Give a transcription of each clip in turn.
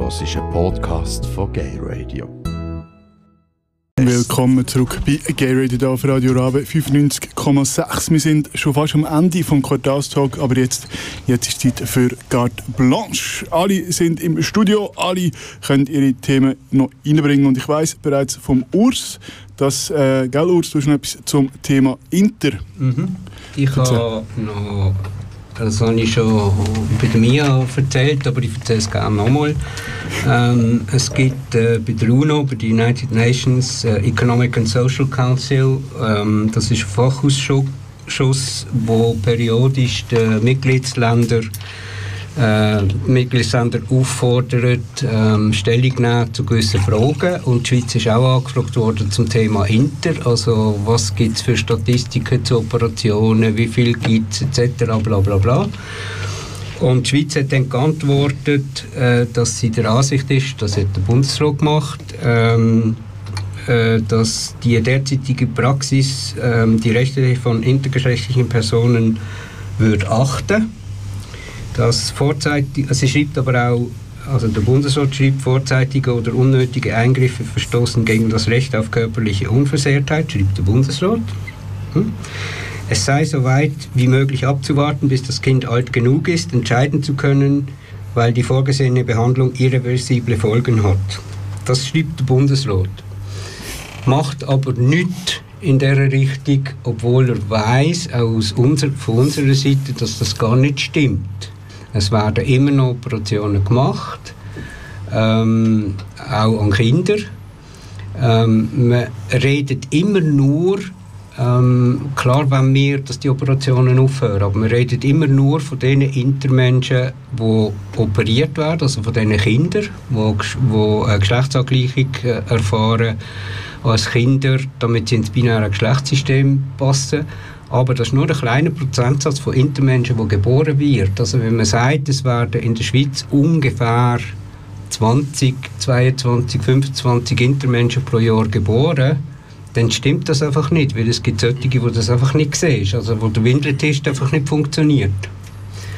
hörst einen Podcast von Gay Radio. Willkommen zurück bei Gay Radio auf Radio Rabe 95,6. Wir sind schon fast am Ende vom Quartalstalk, aber jetzt, jetzt ist Zeit für Carte Blanche. Alle sind im Studio, alle können ihre Themen noch reinbringen und ich weiß bereits vom Urs, dass, äh, gell Urs, du hast noch etwas zum Thema Inter. Mhm. Ich habe noch das habe ich schon bei MIA erzählt, aber ich erzähle es gerne nochmal. Ähm, es gibt äh, bei der UNO, bei der United Nations äh, Economic and Social Council, ähm, das ist ein Fachausschuss, wo periodisch die Mitgliedsländer äh, Mitgliedsländer auffordert, ähm, Stellung nehmen zu gewissen Fragen. Und die Schweiz ist auch angefragt worden zum Thema Inter, also was gibt es für Statistiken zu Operationen, wie viel gibt es etc. Bla, bla, bla. Und die Schweiz hat dann geantwortet, äh, dass sie der Ansicht ist, das hat der Bundesrat gemacht, ähm, äh, dass die derzeitige Praxis ähm, die Rechte von intergeschlechtlichen Personen würde achten dass vorzeitig, also sie schreibt aber auch, also der Bundesrat schreibt, vorzeitige oder unnötige Eingriffe verstoßen gegen das Recht auf körperliche Unversehrtheit, schreibt der Bundesrat. Hm? Es sei so weit wie möglich abzuwarten, bis das Kind alt genug ist, entscheiden zu können, weil die vorgesehene Behandlung irreversible Folgen hat. Das schreibt der Bundesrat. Macht aber nichts in der Richtung, obwohl er weiß aus unser, von unserer Seite, dass das gar nicht stimmt. Es werden immer noch Operationen gemacht, ähm, auch an Kinder. Ähm, man redet immer nur, ähm, klar wenn wir, dass die Operationen aufhören, aber man redet immer nur von den Intermenschen, die operiert werden, also von den Kindern, die, eine Geschlechtsangleichung äh, erfahren als Kinder, damit sie ins binäre Geschlechtssystem passen. Aber das ist nur ein kleiner Prozentsatz von Intermenschen, die geboren wird. Also wenn man sagt, es werden in der Schweiz ungefähr 20, 22, 25 Intermenschen pro Jahr geboren, dann stimmt das einfach nicht, weil es gibt solche, die das einfach nicht sehen, also wo der Windeltest einfach nicht funktioniert.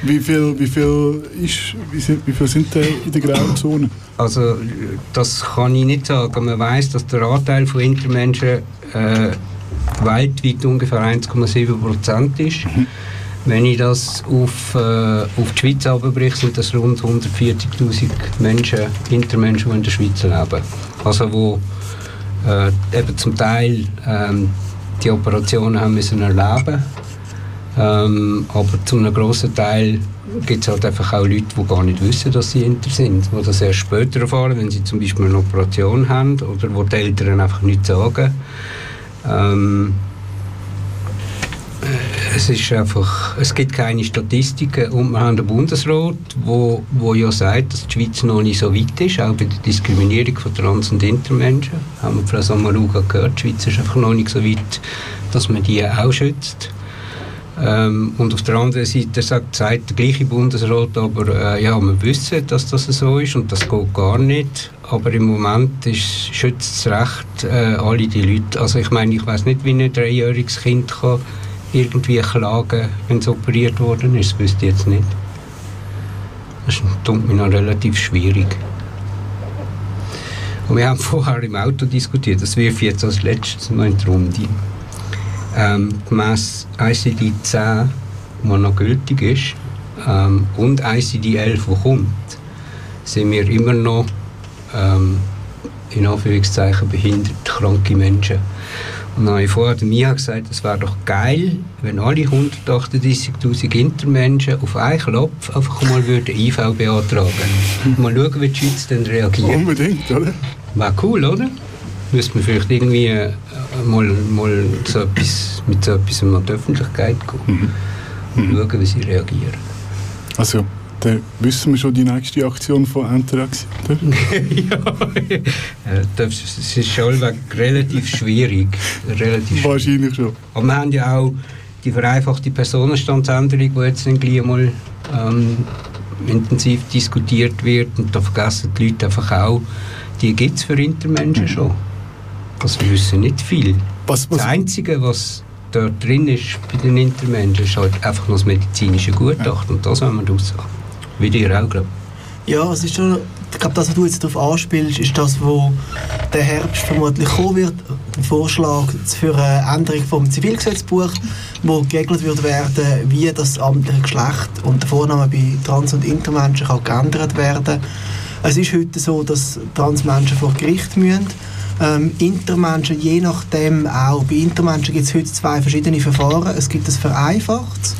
Wie viel, wie viel, ist, wie, sind, wie viel sind in der grauen Zone? Also das kann ich nicht sagen. Man weiß, dass der Anteil von Intermenschen äh, weltweit ungefähr 1,7 Prozent ist. Mhm. Wenn ich das auf, äh, auf die Schweiz abbreche, sind das rund 140'000 Menschen, Intermenschen, die in der Schweiz leben. Also wo äh, eben zum Teil ähm, die Operationen haben müssen erleben ähm, aber zu einem grossen Teil gibt es halt einfach auch Leute, die gar nicht wissen, dass sie Inter sind, die das erst später erfahren, wenn sie zum Beispiel eine Operation haben oder wo die Eltern einfach nichts sagen. Ähm, äh, es ist einfach, es gibt keine Statistiken und wir haben den Bundesrat, wo, wo ja sagt, dass die Schweiz noch nicht so weit ist, auch bei der Diskriminierung von Trans- und Intermenschen. Haben wir Frau Samaruga gehört, die Schweiz ist einfach noch nicht so weit, dass man die auch schützt. Ähm, und auf der anderen Seite sagt, sagt der gleiche Bundesrat aber, äh, ja, wir wissen, dass das so ist und das geht gar nicht. Aber im Moment ist, schützt das Recht äh, alle die Leute. Also ich meine, ich weiß nicht, wie ein dreijähriges Kind kann irgendwie klagen, wenn es operiert worden ist. Das wüsste ich jetzt nicht. Das ist mir noch relativ schwierig. Und wir haben vorher im Auto diskutiert, das wirft jetzt als letztes mal in die Runde ähm, gemäss ICD 10, der noch gültig ist, ähm, und ICD 11, der kommt, sind wir immer noch ähm, in Anführungszeichen behindert kranke Menschen. Und dann habe ich vorher mir gesagt, es wäre doch geil, wenn alle 138'000 Intermenschen auf einen Klopf einfach mal würden IV beantragen würden. mal schauen, wie die Schweiz dann reagiert. Unbedingt, oder? Wäre cool, oder? Müsste man vielleicht irgendwie äh, mal, mal so etwas, mit so etwas an die Öffentlichkeit gehen mhm. und schauen, wie sie reagieren. Also, dann wissen wir schon die nächste Aktion von oder? ja, das ist schon relativ schwierig. Relativ Wahrscheinlich schon. Aber wir haben ja auch die vereinfachte Personenstandsänderung, die jetzt gleich mal ähm, intensiv diskutiert wird. Und da vergessen die Leute einfach auch, die gibt es für Intermenschen mhm. schon. Das wissen nicht viel. Was, was? Das Einzige, was dort drin ist bei den Intermenschen, ist halt einfach noch das medizinische Gutachten. Und das wollen wir raus. Wie dir auch, glaube Ja, es ist schon, ich glaube, das, was du jetzt darauf anspielst, ist das, wo der Herbst vermutlich kommen wird. Ein Vorschlag für eine Änderung vom Zivilgesetzbuch, wo geregelt wird werden, wie das amtliche Geschlecht und der Vorname bei Trans- und Intermenschen kann geändert werden. Es ist heute so, dass Transmenschen vor Gericht müssen. Ähm, Intermenschen je nachdem auch. Bei Intermenschen gibt es heute zwei verschiedene Verfahren. Es gibt das vereinfachtes,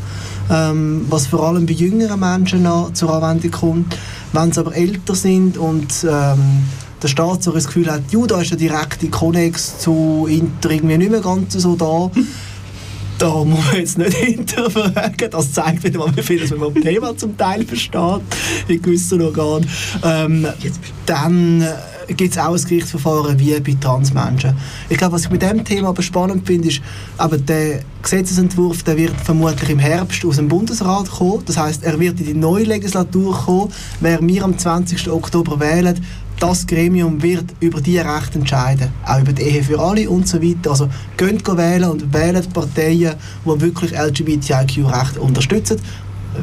ähm, was vor allem bei jüngeren Menschen noch zur Anwendung kommt. Wenn sie aber älter sind und ähm, der Staat so das Gefühl hat, ja, da ist der direkte Konnex zu Inter irgendwie nicht mehr ganz so da, da muss man jetzt nicht hinterfragen. Das zeigt wieder mal, wie viel man vom Thema zum Teil versteht, in gewissen Organen. Ähm, dann äh, gibt es auch ein Gerichtsverfahren wie bei Transmenschen. Ich glaube, was ich mit dem Thema aber spannend finde, ist, aber der Gesetzesentwurf der wird vermutlich im Herbst aus dem Bundesrat kommen. Das heißt, er wird in die neue Legislatur kommen. Wer wir am 20. Oktober wählen, das Gremium wird über die Rechte entscheiden, auch über die Ehe für alle und so weiter. Also geht wählen und wählen Parteien, die wirklich LGBTIQ-Rechte unterstützen.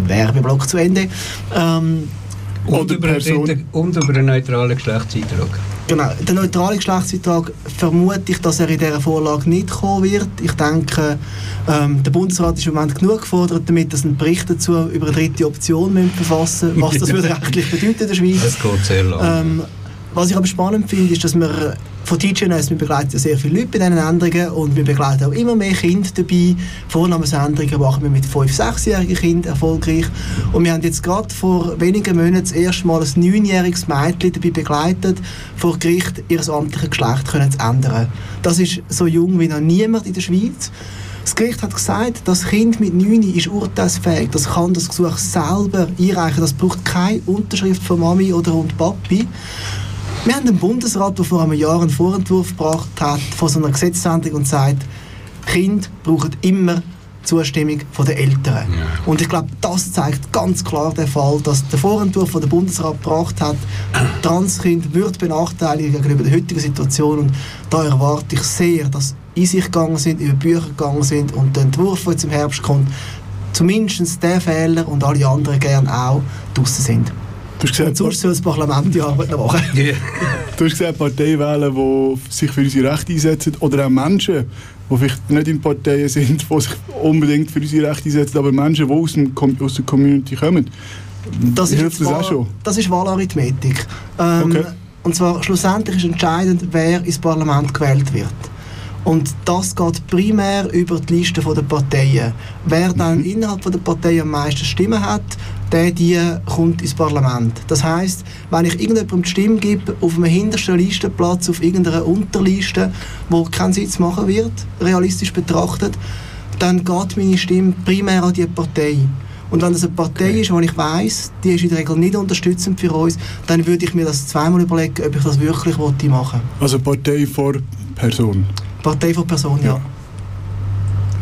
Werbeblock zu Ende. Ähm, und, über einen, und über einen neutralen Geschlechtseintrag. Genau, der neutrale Geschlechtseintrag vermute ich, dass er in dieser Vorlage nicht kommen wird. Ich denke, ähm, der Bundesrat ist im Moment genug gefordert, damit dass ein Bericht dazu über eine dritte Option verfassen was das würde rechtlich bedeuten in der Schweiz. Das geht sehr lang. Ähm, was ich aber spannend finde, ist, dass wir von TGNS, wir begleiten sehr viele Leute bei diesen Änderungen und wir begleiten auch immer mehr Kinder dabei. Vornamensänderungen machen wir mit 5-, 6-jährigen Kindern erfolgreich. Und wir haben jetzt gerade vor wenigen Monaten das erste Mal ein 9-jähriges Mädchen dabei begleitet, vor Gericht ihr amtliches Geschlecht können zu ändern. Das ist so jung wie noch niemand in der Schweiz. Das Gericht hat gesagt, das Kind mit 9 ist urteilsfähig, das kann das Gesuch selber einreichen, das braucht keine Unterschrift von Mami oder und Papi. Wir haben einen Bundesrat, der vor einem Jahr einen Vorentwurf gebracht hat von so einer Gesetzesänderung und sagt, Kinder brauchen immer Zustimmung der Eltern. Ja. Und ich glaube, das zeigt ganz klar den Fall, dass der Vorentwurf, den der Bundesrat gebracht hat, Transkind wird benachteiligt gegenüber der heutigen Situation. Und da erwarte ich sehr, dass in sich gegangen sind, über Bücher gegangen sind und der Entwurf, der jetzt im Herbst kommt, zumindest der Fehler und alle anderen gerne auch draußen sind. Du hast gesagt, sonst soll das Parlament die Arbeit noch machen. Yeah. du hast gesagt, Parteien wählen, die sich für unsere Rechte einsetzen oder auch Menschen, die vielleicht nicht in Parteien sind, die sich unbedingt für unsere Rechte einsetzen, aber Menschen, die aus, dem, aus der Community kommen. Das hilft das auch schon? Das ist Wahlarithmetik. Ähm, okay. Und zwar schlussendlich ist entscheidend, wer ins Parlament gewählt wird. Und das geht primär über die Liste der Parteien. Wer dann mhm. innerhalb der Partei am meisten Stimmen hat, der die kommt ins Parlament. Das heißt, wenn ich irgendjemandem die Stimme gebe, auf einem hintersten Listenplatz, auf irgendeiner Unterliste, wo keinen Sitz machen wird, realistisch betrachtet, dann geht meine Stimme primär an die Partei. Und wenn das eine Partei okay. ist, wo ich weiß, die ist in der Regel nicht unterstützend für uns, dann würde ich mir das zweimal überlegen, ob ich das wirklich machen will. Also Partei vor Person? Partei vor Person, ja. ja.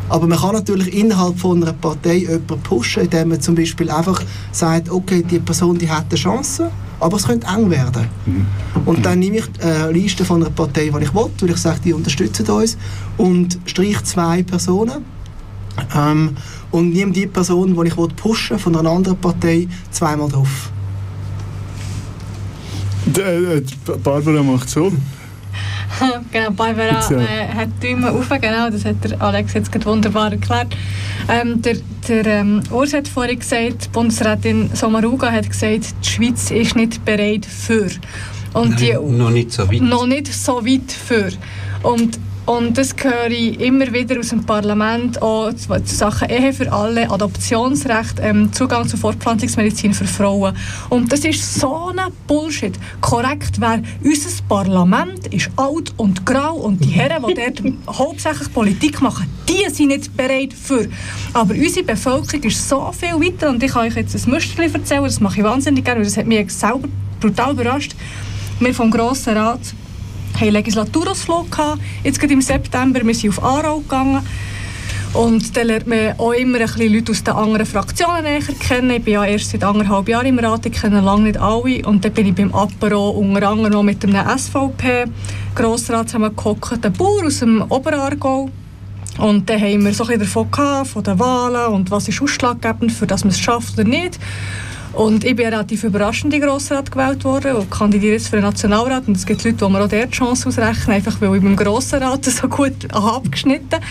Aber man kann natürlich innerhalb von einer Partei jemanden pushen, indem man zum Beispiel einfach sagt, okay, die Person die hat eine Chance, aber es könnte eng werden. Mhm. Und dann nehme ich eine Liste von einer Partei, die ich will, weil ich sage, die unterstützen uns, und streiche zwei Personen. Ähm, und nehme die Person, die ich will, pushen von einer anderen Partei, zweimal drauf. Äh, Barbara macht so. genau, Barbara äh, hat die Däume auf, genau, das hat der Alex jetzt gerade wunderbar erklärt. Ähm, der der ähm, Urs hat vorhin gesagt, Bundesrätin Sommaruga hat gesagt, die Schweiz ist nicht bereit für. Und Nein, die, noch nicht so weit. Noch nicht so weit für. Und und das höre ich immer wieder aus dem Parlament, auch zu Sachen Ehe für alle, Adoptionsrecht, ähm, Zugang zur Fortpflanzungsmedizin für Frauen. Und das ist so ein Bullshit. Korrekt wäre, unser Parlament ist alt und grau und die Herren, die dort hauptsächlich Politik machen, die sind nicht bereit für. Aber unsere Bevölkerung ist so viel weiter und ich kann euch jetzt ein Musterchen erzählen, das mache ich wahnsinnig gerne, weil das hat mich selber brutal überrascht. Wir vom Grossen Rat einen Legislaturausflug gehabt. Jetzt gerade im September, wir sind auf Aarau gegangen. Und dann lernt man auch immer ein bisschen Leute aus den anderen Fraktionen näher kennen. Ich bin ja erst seit anderthalb Jahren im Rat, ich kenne lange nicht alle. Und dann bin ich beim Apero unter anderem mit einem SVP-Grossrat zusammengehockt, der Bauer aus dem Oberaargau. Und dann haben wir so ein bisschen davon gehabt, von den Wahlen und was ist ausschlaggebend, für dass man es schafft oder nicht. Und ich bin relativ überraschend in Grossrat gewählt worden und kandidiere jetzt für den Nationalrat. Und es gibt Leute, die mir auch der Chance ausrechnen, einfach weil ich beim Grossrat so gut abgeschnitten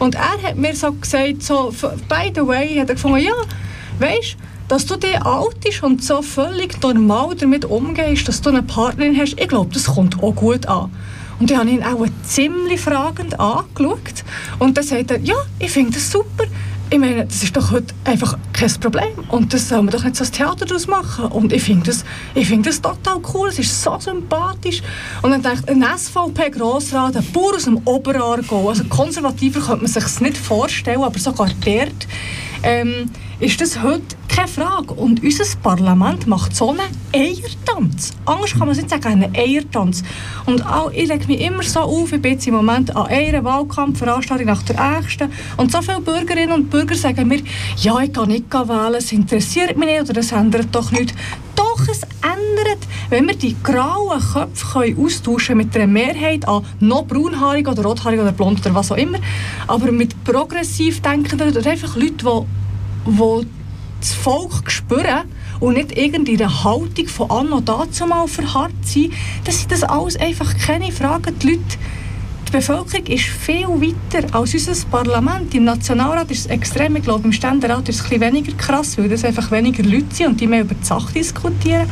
Und er hat mir so gesagt, so, by the way, hat er gefunden, ja, weißt dass du dich altest und so völlig normal damit umgehst, dass du eine Partnerin hast, ich glaube, das kommt auch gut an. Und ich habe ihn auch ziemlich fragend angeschaut. Und dann sagt er, ja, ich finde das super. Ich meine, das ist doch heute einfach kein Problem. Und das soll man doch nicht so ein Theater daraus machen. Und ich finde das, find das total cool. Es ist so sympathisch. Und dann denke ich, ein SVP-Grossrat, ein Bauer aus dem Oberaargau, also konservativer könnte man sich nicht vorstellen, aber sogar dort ähm, ist das heute keine Frage. Und unser Parlament macht so einen Eiertanz. Anders kann man es nicht sagen, einen Eiertanz. Und auch, ich lege mich immer so auf, ich bin jetzt im Moment an einer Wahlkampfveranstaltung nach der nächsten. Und so viele Bürgerinnen und Bürger sagen mir, ja, ich kann nicht wählen, es interessiert mich nicht oder das ändert doch nichts. Doch, es ändert, wenn wir die grauen Köpfe können austauschen mit einer Mehrheit an noch braunhaarig oder rothaarig oder blond oder was auch immer, aber mit progressiv denkenden oder einfach Leuten, die die das Volk spüren und nicht irgendeine Haltung von anno dazu mal verharrt sind, das sind das alles einfach keine Fragen. Die Leute die Bevölkerung ist viel weiter als unser Parlament. Im Nationalrat ist es extrem. Ich glaube, im Ständerat ist es ein weniger krass, weil es einfach weniger Leute sind und die mehr über die Sache diskutieren.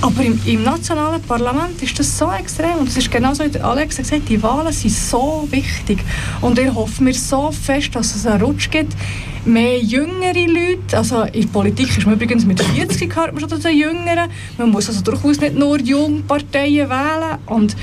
Aber im, im nationalen Parlament ist das so extrem. Und es ist genauso, wie Alex gesagt hat, die Wahlen sind so wichtig. Und ich hoffe mir so fest, dass es einen Rutsch gibt. Mehr jüngere Leute, also in der Politik ist man übrigens mit 40 gehört man schon zu den Jüngeren. Man muss also durchaus nicht nur junge Parteien wählen. Und,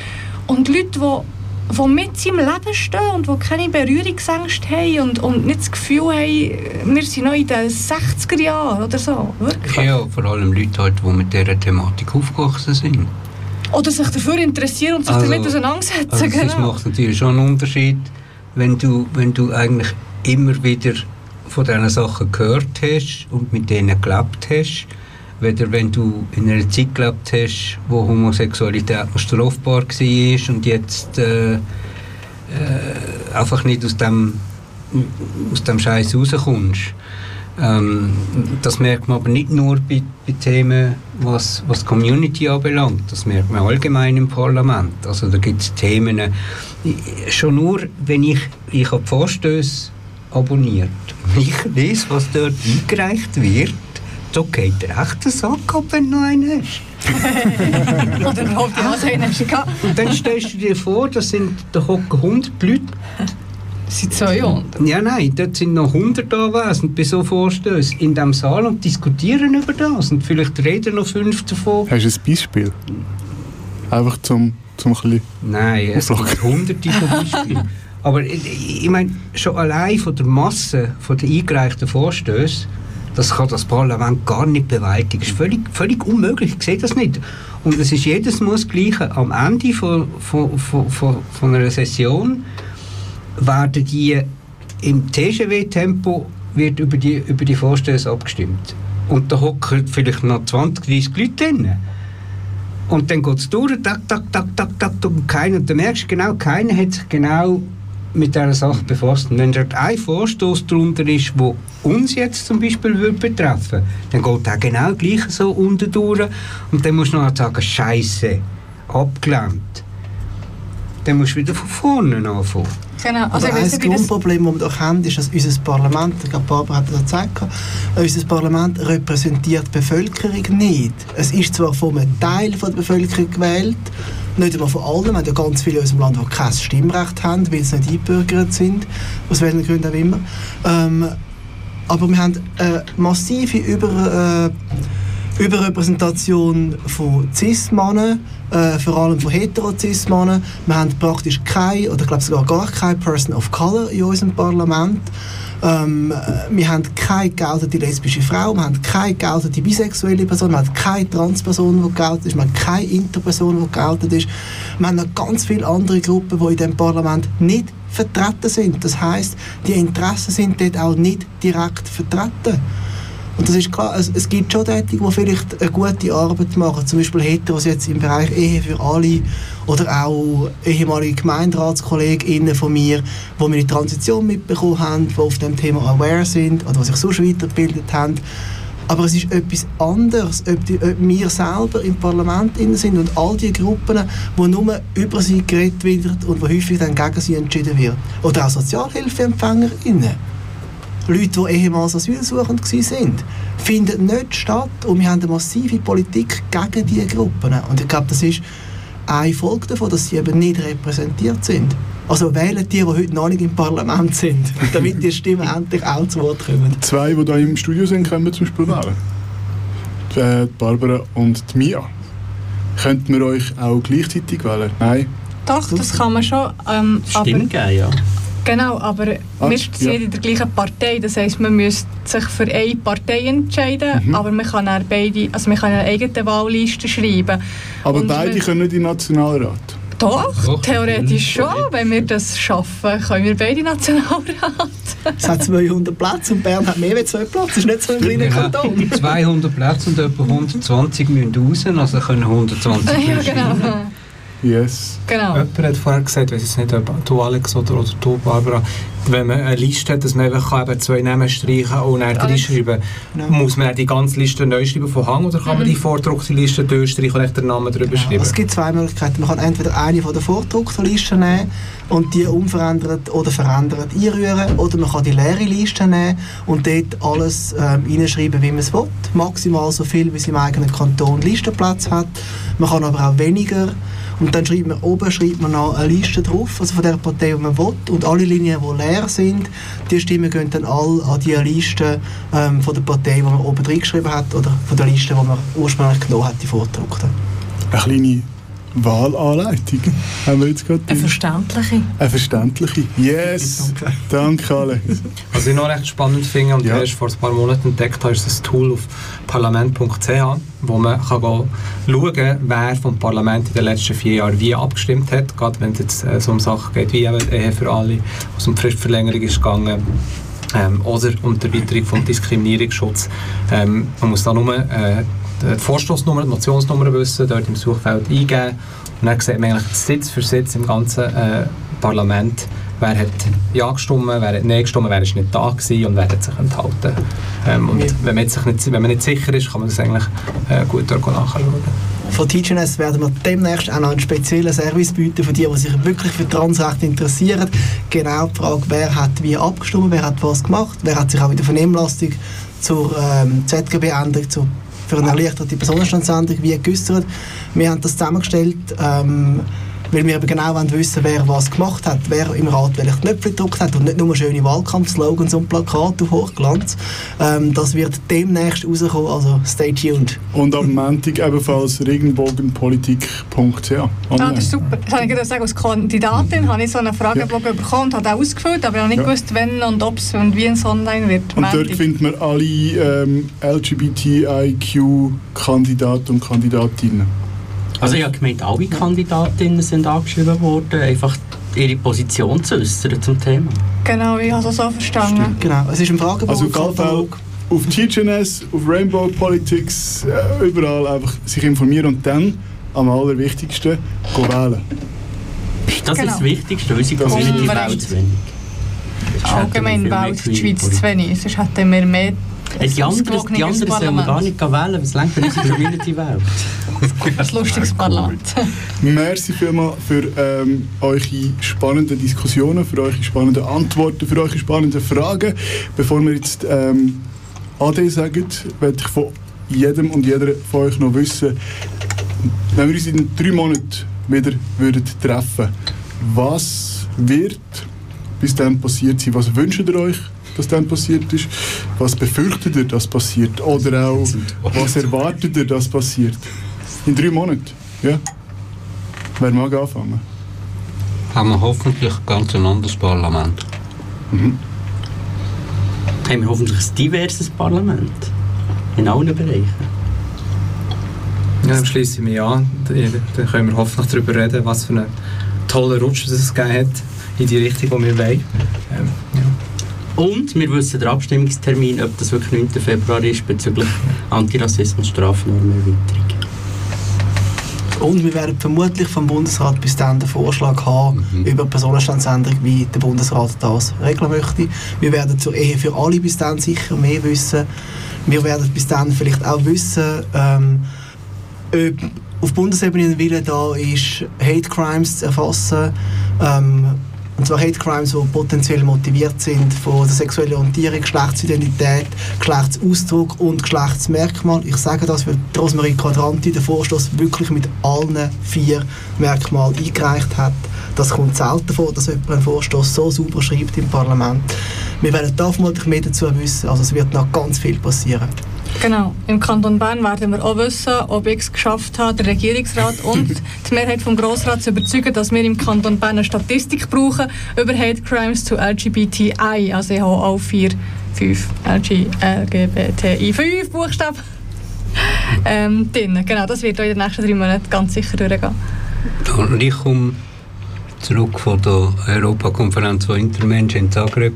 und Leute, die die mit seinem Leben stehen und die keine Berührungsängste haben und, und nicht das Gefühl haben, wir sind noch in den 60er Jahren oder so. Wirklich. Ja, vor allem Leute, halt, die mit dieser Thematik aufgewachsen sind. Oder sich dafür interessieren und sich also, damit auseinandersetzen. Also genau. Das macht natürlich schon einen Unterschied, wenn du, wenn du eigentlich immer wieder von diesen Sachen gehört hast und mit denen gelebt hast weder wenn du in einer Zeit gelebt hast, wo Homosexualität noch strafbar war und jetzt äh, äh, einfach nicht aus dem, aus dem Scheiß rauskommst. Ähm, das merkt man aber nicht nur bei, bei Themen, was, was die Community anbelangt. Das merkt man allgemein im Parlament. Also da gibt es Themen, schon nur, wenn ich, ich habe Vorstöße abonniert, ich lese, was dort eingereicht wird, da geht der echte Sack ab, wenn du noch einen hast. Oder überhaupt ja. einen hast Und dann stellst du dir vor, da sind da hocken 100 Leute. Das sind 200? Ja, nein, dort sind noch 100 anwesend bei so Vorstößen in diesem Saal und diskutieren über das. Und vielleicht reden noch fünf davon. Hast du ein Beispiel? Einfach zum, zum ein bisschen Nein, es gibt hunderte von Beispielen. Aber ich, ich meine, schon allein von der Masse von der eingereichten Vorstöße das kann das Parlament gar nicht bewältigen. Das ist völlig, völlig unmöglich. Ich sehe das nicht. Und es ist jedes Mal das Gleiche. Am Ende von, von, von, von, von einer Session werden die im TGW-Tempo wird über die, über die Vorstöße abgestimmt. Und da hocken vielleicht noch 20, 30 Leute drin. Und dann geht es durch, tak, tak, tak, tak, tak, und keiner, und dann merkst du genau, keiner hat sich genau mit dieser Sache befasst. Und wenn dort ein Vorstoß darunter ist, der uns jetzt zum Beispiel würde betreffen dann geht der genau gleich so unten durch und dann musst du noch sagen, Scheiße, abgelehnt. Dann musst du wieder von vorne anfangen. Genau. Also Aber ein Grundproblem, das wir doch haben, ist, dass unser Parlament, ich glaube, Barbara hat das gesagt, unser Parlament repräsentiert die Bevölkerung nicht. Es ist zwar von einem Teil der Bevölkerung gewählt, nicht einmal von allen. Wir haben ja ganz viele in unserem Land, die kein Stimmrecht haben, weil sie nicht eingebürgert sind, aus welchen Gründen auch immer. Ähm, aber wir haben eine massive Über, äh, Überrepräsentation von Cis-Männern, äh, vor allem von hetero-Cis-Männern. Wir haben praktisch keine, oder ich glaube sogar gar keine Person of Color in unserem Parlament. Ähm, wir haben keine geltende lesbische Frau, wir haben keine geltende bisexuelle Person, wir haben keine Transperson, die geltend ist, wir haben keine Interperson, die geltend ist. Wir haben noch ganz viele andere Gruppen, die in diesem Parlament nicht vertreten sind. Das heißt, die Interessen sind dort auch nicht direkt vertreten. Und das ist klar, es, es gibt schon Tätige, die vielleicht eine gute Arbeit machen, zum Beispiel Heteros jetzt im Bereich Ehe für alle oder auch ehemalige GemeinderatskollegInnen von mir, die meine Transition mitbekommen haben, die auf dem Thema aware sind oder die sich sonst weitergebildet haben. Aber es ist etwas anderes, ob, die, ob wir selber im Parlament sind und all die Gruppen, wo nur über sie geredet wird und wo häufig dann gegen sie entschieden wird. Oder auch SozialhilfeempfängerInnen. Leute, die ehemals asylsuchend waren, finden nicht statt und wir haben eine massive Politik gegen diese Gruppen. Und ich glaube, das ist eine Folge davon, dass sie eben nicht repräsentiert sind. Also wählen die, die heute noch nicht im Parlament sind, damit die Stimmen endlich auch zu Wort kommen. Zwei, die hier im Studio sind, können wir zum Beispiel wählen. Die, äh, Barbara und die Mia. Könnten wir euch auch gleichzeitig wählen? Nein? Doch, das kann man schon. Ähm, Stimmen geben, ja. Genau, aber Ah, wir sind ja. in der gleichen Partei. Das heisst, man müsste sich für eine Partei entscheiden, Mhm. aber man kann dann beide, also man kann eine eigene Wahlliste schreiben. Aber Und beide wir- können nicht in den Nationalrat. Doch, Doch, theoretisch schon. Wenn wir das schaffen, können wir beide Nationalrat. Es hat 200 Plätze und Bern hat mehr als zwei Plätze. Das ist nicht so ein kleiner Ja, Kanton. 200 Plätze und etwa 120 müssen raus, also können 120 ja, genau. Yes. genau. Jemand hat vorher gesagt, weiß jetzt nicht, ob du Alex oder, oder du Barbara, wenn man eine Liste hat, dass man einfach kann eben zwei Namen streichen und dann die Alex. Liste schreiben Genau. Muss man die ganze Liste neu schreiben von Hang oder kann man Mhm. die vordruckte Liste durchstreichen und den Namen drüber schreiben? Es gibt zwei Möglichkeiten. Man kann entweder eine von der vordruckten Listen nehmen und die unverändert oder verändert einrühren oder man kann die leere Liste nehmen und dort alles ähm, reinschreiben, wie man es will. Maximal so viel, wie es im eigenen Kanton Listenplatz hat. Man kann aber auch weniger und dann schreibt man oben schreibt man noch eine Liste drauf, also von der Partei, die man will und alle Linien, die leer sind, die Stimmen gehen dann alle an die Liste ähm, von der Partei, die man oben reingeschrieben hat oder von der Liste, die man ursprünglich genommen hat, die vordruckte. Eine kleine Wahlanleitung haben wir jetzt gerade. Eine verständliche. Eine verständliche. Yes. Danke, Alex. Was ich noch recht spannend finde und Ja. erst vor ein paar Monaten entdeckt habe, ist das Tool auf parlament.ch, wo man kann schauen kann, wer vom Parlament in den letzten vier Jahren wie abgestimmt hat. Gerade wenn es jetzt äh, so um Sachen geht wie eben Ehe für alle, was um die Fristverlängerung ist gegangen. Ähm, oder um die Erweiterung vom Diskriminierungsschutz. Ähm, man muss da nur äh, die Vorstoßnummer, die Motionsnummer wissen, dort im Suchfeld eingeben und dann sieht man eigentlich Sitz für Sitz im ganzen äh, Parlament, wer hat Ja gestimmt, wer hat Nein gestimmt, wer ist nicht da gewesen und wer hat sich enthalten. Ähm, und Ja. wenn, man sich nicht, wenn man nicht sicher ist, kann man das eigentlich äh, gut nachschauen. Von TGNS werden wir demnächst auch noch einen speziellen Service bieten für die, die sich wirklich für Transrecht interessieren. Genau die Frage, wer hat wie abgestimmt, wer hat was gemacht, wer hat sich auch in der Vernehmlassung zur ähm, ZGB-Änderung, zur für eine erleichterte Personenstandsänderung wie geäußert. Wir haben das zusammengestellt, ähm, weil wir eben genau wollen wissen wer was gemacht hat, wer im Rat welche Knöpfe gedruckt hat und nicht nur schöne Wahlkampfslogans und Plakate auf Hochglanz. Ähm, das wird demnächst rauskommen, also stay tuned. Und am Montag ebenfalls regenbogenpolitik.ch. Ah, das ist super. Das wollte ich gerade sagen, als Kandidatin habe ich so einen Fragebogen bekommen und habe ausgefüllt, aber ich habe nicht Ja. gewusst, wenn und ob es und wie es online wird. Und dort Montag. findet man alle ähm, LGBTIQ-Kandidaten und Kandidatinnen. Also ich habe gemeint, alle Kandidatinnen sind angeschrieben worden, einfach ihre Position zu äußern zum Thema. Genau, ich habe es auch so verstanden. Genau, es ist ein Fragebogen. Also Katalog. auf TGNS, auf Rainbow Politics, äh, überall einfach sich informieren und dann am allerwichtigsten gehen wählen. Das Genau. ist das Wichtigste, unsere Das ist Community wichtig. wählt zu wenig. Hätten Allgemein wählt die Schweiz zu wenig, sonst hätten wir mehr Hey, Die anderen, die anderen sollen wir gar nicht wählen, was lenkt denn unsere Community wählt? Ein lustiges Parlament. Merci vielmals für ähm, eure spannenden Diskussionen, für eure spannenden Antworten, für eure spannenden Fragen. Bevor wir jetzt ähm, Ade sagen, werde ich von jedem und jeder von euch noch wissen, wenn wir uns in drei Monaten wieder würden treffen was wird bis dann passiert sein? Was wünscht ihr euch, dass dann passiert ist? Was befürchtet ihr, dass passiert? Oder auch, was erwartet ihr, dass passiert? In drei Monaten, ja? Wer mag anfangen? Haben wir hoffentlich ganz ein anderes Parlament. Haben wir hoffentlich ein diverses Parlament. In allen Bereichen. Ja, dann schließe ich mich an. Dann können wir hoffentlich darüber reden, was für einen tollen Rutsch es gegeben hat in die Richtung, die wir wollen. Und wir wissen den Abstimmungstermin, ob das wirklich 9. Februar ist, bezüglich Antirassismus-Strafnormerweiterung. Und wir werden vermutlich vom Bundesrat bis dann den Vorschlag haben Mhm. über Personenstandsänderung, wie der Bundesrat das regeln möchte. Wir werden zur Ehe für alle bis dann sicher mehr wissen. Wir werden bis dann vielleicht auch wissen, ähm, ob auf Bundesebene ein Wille da ist, Hate Crimes zu erfassen. Ähm, und zwar Hate Crimes, die potenziell motiviert sind von der sexuellen Orientierung, Geschlechtsidentität, Geschlechtsausdruck und Geschlechtsmerkmal. Ich sage das, weil Rosemarie Quadranti den Vorstoß wirklich mit allen vier Merkmalen eingereicht hat. Das kommt selten vor, dass jemand einen Vorstoß so sauber schreibt im Parlament. Wir werden da vermutlich mehr dazu wissen, also es wird noch ganz viel passieren. Genau. Im Kanton Bern werden wir auch wissen, ob ich es geschafft habe, den Regierungsrat und die Mehrheit vom Grossrat zu überzeugen, dass wir im Kanton Bern eine Statistik brauchen über Hate Crimes zu LGBTI. Also ich habe auch vier, fünf LG, LGBTI, fünf Buchstaben ähm, drin. Genau, das wird auch in den nächsten drei Monaten ganz sicher durchgehen. Und ich komme zurück von der Europakonferenz von Intermensch in Zagreb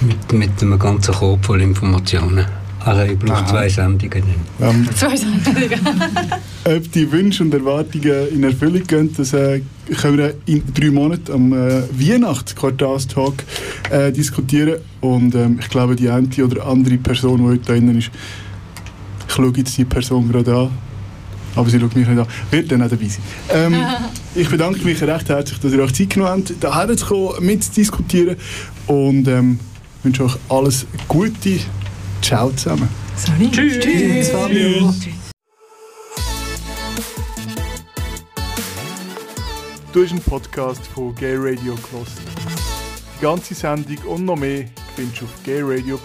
mit, mit einem ganzen Korb voll Informationen. Also ich brauche zwei Sendungen. Ähm, Zwei Sendungen. ob die Wünsche und Erwartungen in Erfüllung gehen, das äh, können wir in drei Monaten am äh, Weihnachtsquartalstag äh, diskutieren. Und ähm, ich glaube, die eine oder andere Person, die heute da drin ist, ich schaue jetzt die Person gerade an, aber sie schaut mich nicht an, wird dann auch dabei sein. Ähm, ich bedanke mich recht herzlich, dass ihr euch Zeit genommen habt, hierher zu kommen, mitzudiskutieren und ähm, wünsche euch alles Gute. Ciao zusammen. Tschüss. Tschüss, Fabio. Du hast einen Podcast von Gay Radio gehört. Die ganze Sendung und noch mehr findest du auf gayradio.lgbt.